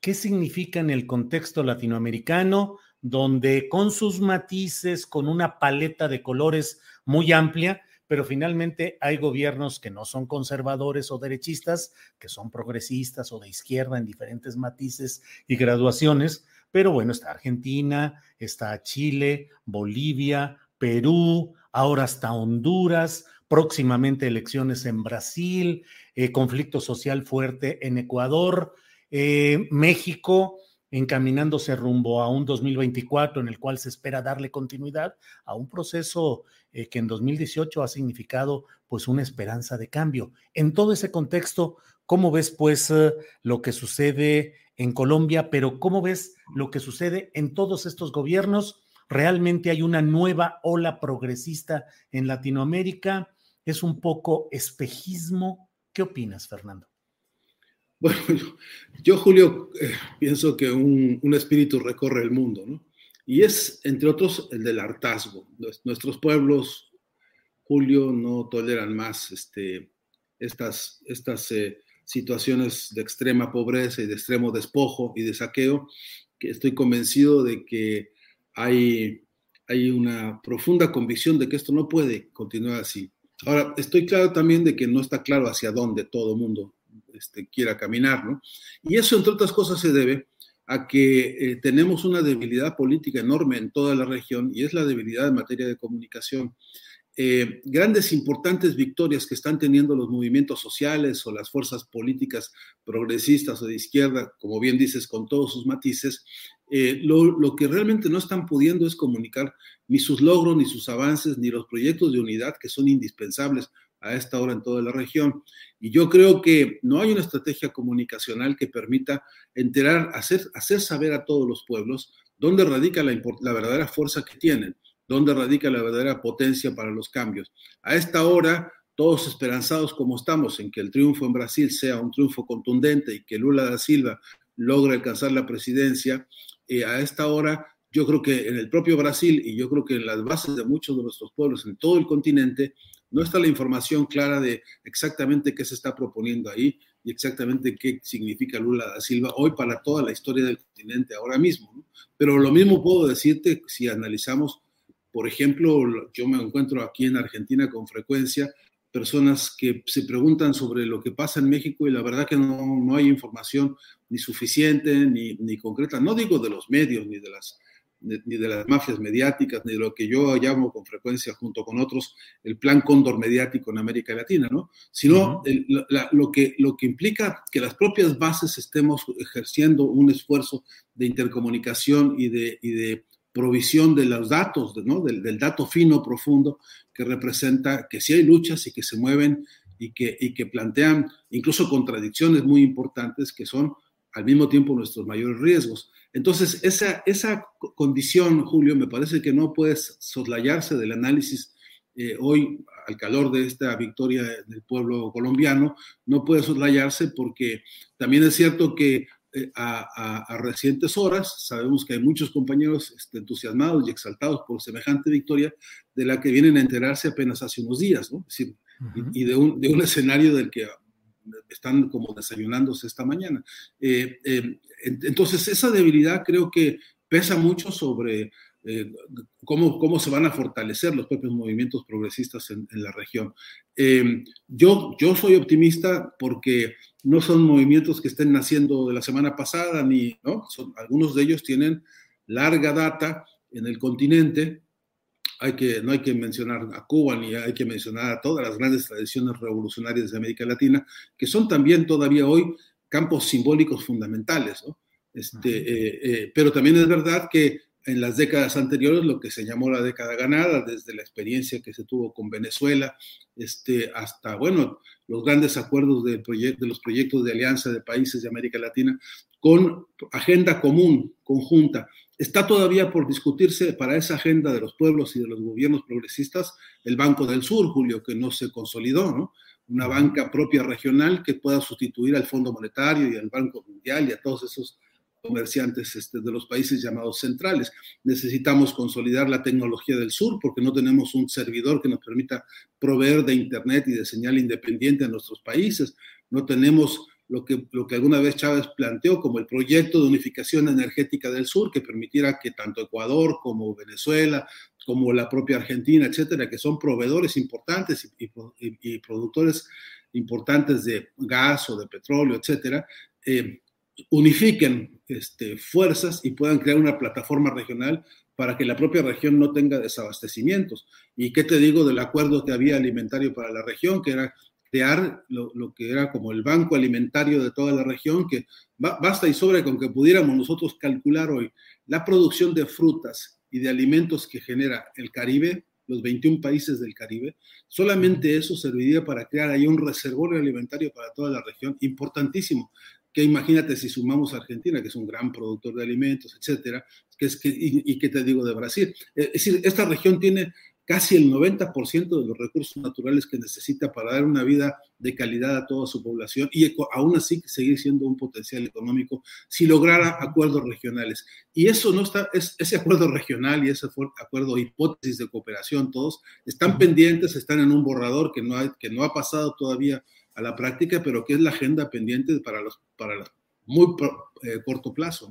¿Qué significa en el contexto latinoamericano, donde con sus matices, con una paleta de colores muy amplia, pero finalmente hay gobiernos que no son conservadores o derechistas, que son progresistas o de izquierda en diferentes matices y graduaciones, pero bueno, está Argentina, está Chile, Bolivia, Perú, ahora hasta Honduras, próximamente elecciones en Brasil, eh, conflicto social fuerte en Ecuador, eh, México encaminándose rumbo a un 2024 en el cual se espera darle continuidad a un proceso eh, que en 2018 ha significado pues una esperanza de cambio. En todo ese contexto, ¿cómo ves pues eh, lo que sucede en Colombia, pero cómo ves lo que sucede en todos estos gobiernos? ¿Realmente hay una nueva ola progresista en Latinoamérica? ¿Es un poco espejismo? ¿Qué opinas, Fernando? Bueno, yo, Julio, eh, pienso que un, espíritu recorre el mundo, ¿no? Y es, entre otros, el del hartazgo. Nuestros pueblos, Julio, no toleran más este, estas, estas eh, situaciones de extrema pobreza y de extremo despojo y de saqueo, que estoy convencido de que hay, hay una profunda convicción de que esto no puede continuar así. Ahora, estoy claro también de que no está claro hacia dónde todo el mundo este, quiera caminar, ¿no? Y eso, entre otras cosas, se debe a que eh, tenemos una debilidad política enorme en toda la región y es la debilidad en materia de comunicación. Eh, grandes, importantes victorias que están teniendo los movimientos sociales o las fuerzas políticas progresistas o de izquierda, como bien dices, con todos sus matices, eh, lo, lo, que realmente no están pudiendo es comunicar ni sus logros, ni sus avances, ni los proyectos de unidad que son indispensables a esta hora en toda la región. Y yo creo que no hay una estrategia comunicacional que permita enterar, hacer, hacer saber a todos los pueblos dónde radica la, la verdadera fuerza que tienen, dónde radica la verdadera potencia para los cambios. A esta hora, todos esperanzados como estamos en que el triunfo en Brasil sea un triunfo contundente y que Lula da Silva logre alcanzar la presidencia, eh, a esta hora yo creo que en el propio Brasil y yo creo que en las bases de muchos de nuestros pueblos en todo el continente, no está la información clara de exactamente qué se está proponiendo ahí y exactamente qué significa Lula da Silva hoy para toda la historia del continente ahora mismo. Pero lo mismo puedo decirte si analizamos, por ejemplo, yo me encuentro aquí en Argentina con frecuencia personas que se preguntan sobre lo que pasa en México y la verdad que no, no hay información ni suficiente ni, ni concreta, no digo de los medios ni de las ni de las mafias mediáticas, ni de lo que yo llamo con frecuencia junto con otros el plan cóndor mediático en América Latina, ¿no? Sino lo, que, lo que implica que las propias bases estemos ejerciendo un esfuerzo de intercomunicación y de, y de provisión de los datos, ¿no? Del, del, dato fino, profundo, que representa que sí hay luchas y que se mueven y que, y que plantean incluso contradicciones muy importantes que son al mismo tiempo nuestros mayores riesgos. Entonces, esa, esa condición, Julio, me parece que no puede soslayarse del análisis eh, hoy, al calor de esta victoria del pueblo colombiano, no puede soslayarse porque también es cierto que eh, a, recientes horas sabemos que hay muchos compañeros este, entusiasmados y exaltados por semejante victoria de la que vienen a enterarse apenas hace unos días, ¿no? y, de, un, de un escenario del que están como desayunándose esta mañana. Eh, eh, entonces, esa debilidad creo que pesa mucho sobre, eh, cómo, cómo se van a fortalecer los propios movimientos progresistas en, la región. Yo, yo soy optimista porque no son movimientos que estén naciendo de la semana pasada, ni. Son, algunos de ellos tienen larga data en el continente. Hay que, no hay que mencionar a Cuba ni hay que mencionar a todas las grandes tradiciones revolucionarias de América Latina, que son también todavía hoy campos simbólicos fundamentales. ¿no? Este, pero también es verdad que en las décadas anteriores, lo que se llamó la década ganada, desde la experiencia que se tuvo con Venezuela, este, hasta, bueno, los grandes acuerdos de, de los proyectos de alianza de países de América Latina, con agenda común, conjunta. Está todavía por discutirse para esa agenda de los pueblos y de los gobiernos progresistas el Banco del Sur, Julio, que no se consolidó, ¿no? Una banca propia regional que pueda sustituir al Fondo Monetario y al Banco Mundial y a todos esos comerciantes este, de los países llamados centrales. Necesitamos consolidar la tecnología del sur porque no tenemos un servidor que nos permita proveer de Internet y de señal independiente a nuestros países. No tenemos lo que, lo que alguna vez Chávez planteó como el proyecto de unificación energética del sur que permitiera que tanto Ecuador como Venezuela, como la propia Argentina, etcétera, que son proveedores importantes y, productores importantes de gas o de petróleo, etcétera, eh, unifiquen este, fuerzas y puedan crear una plataforma regional para que la propia región no tenga desabastecimientos. ¿Y qué te digo del acuerdo que había alimentario para la región, que era crear lo, que era como el banco alimentario de toda la región, que basta y sobra con que pudiéramos nosotros calcular hoy la producción de frutas y de alimentos que genera el Caribe, los 21 países del Caribe, solamente eso serviría para crear ahí un reservorio alimentario para toda la región, importantísimo que imagínate si sumamos a Argentina, que es un gran productor de alimentos, etcétera, que es que, y, qué te digo de Brasil. Eh, es decir, esta región tiene casi el 90% de los recursos naturales que necesita para dar una vida de calidad a toda su población y aún así seguir siendo un potencial económico si lograra acuerdos regionales. Y eso no está, es, ese acuerdo regional y ese acuerdo hipótesis de cooperación, todos están pendientes, están en un borrador que no, hay, que no ha pasado todavía a la práctica, pero que es la agenda pendiente para los para los muy eh, corto plazo.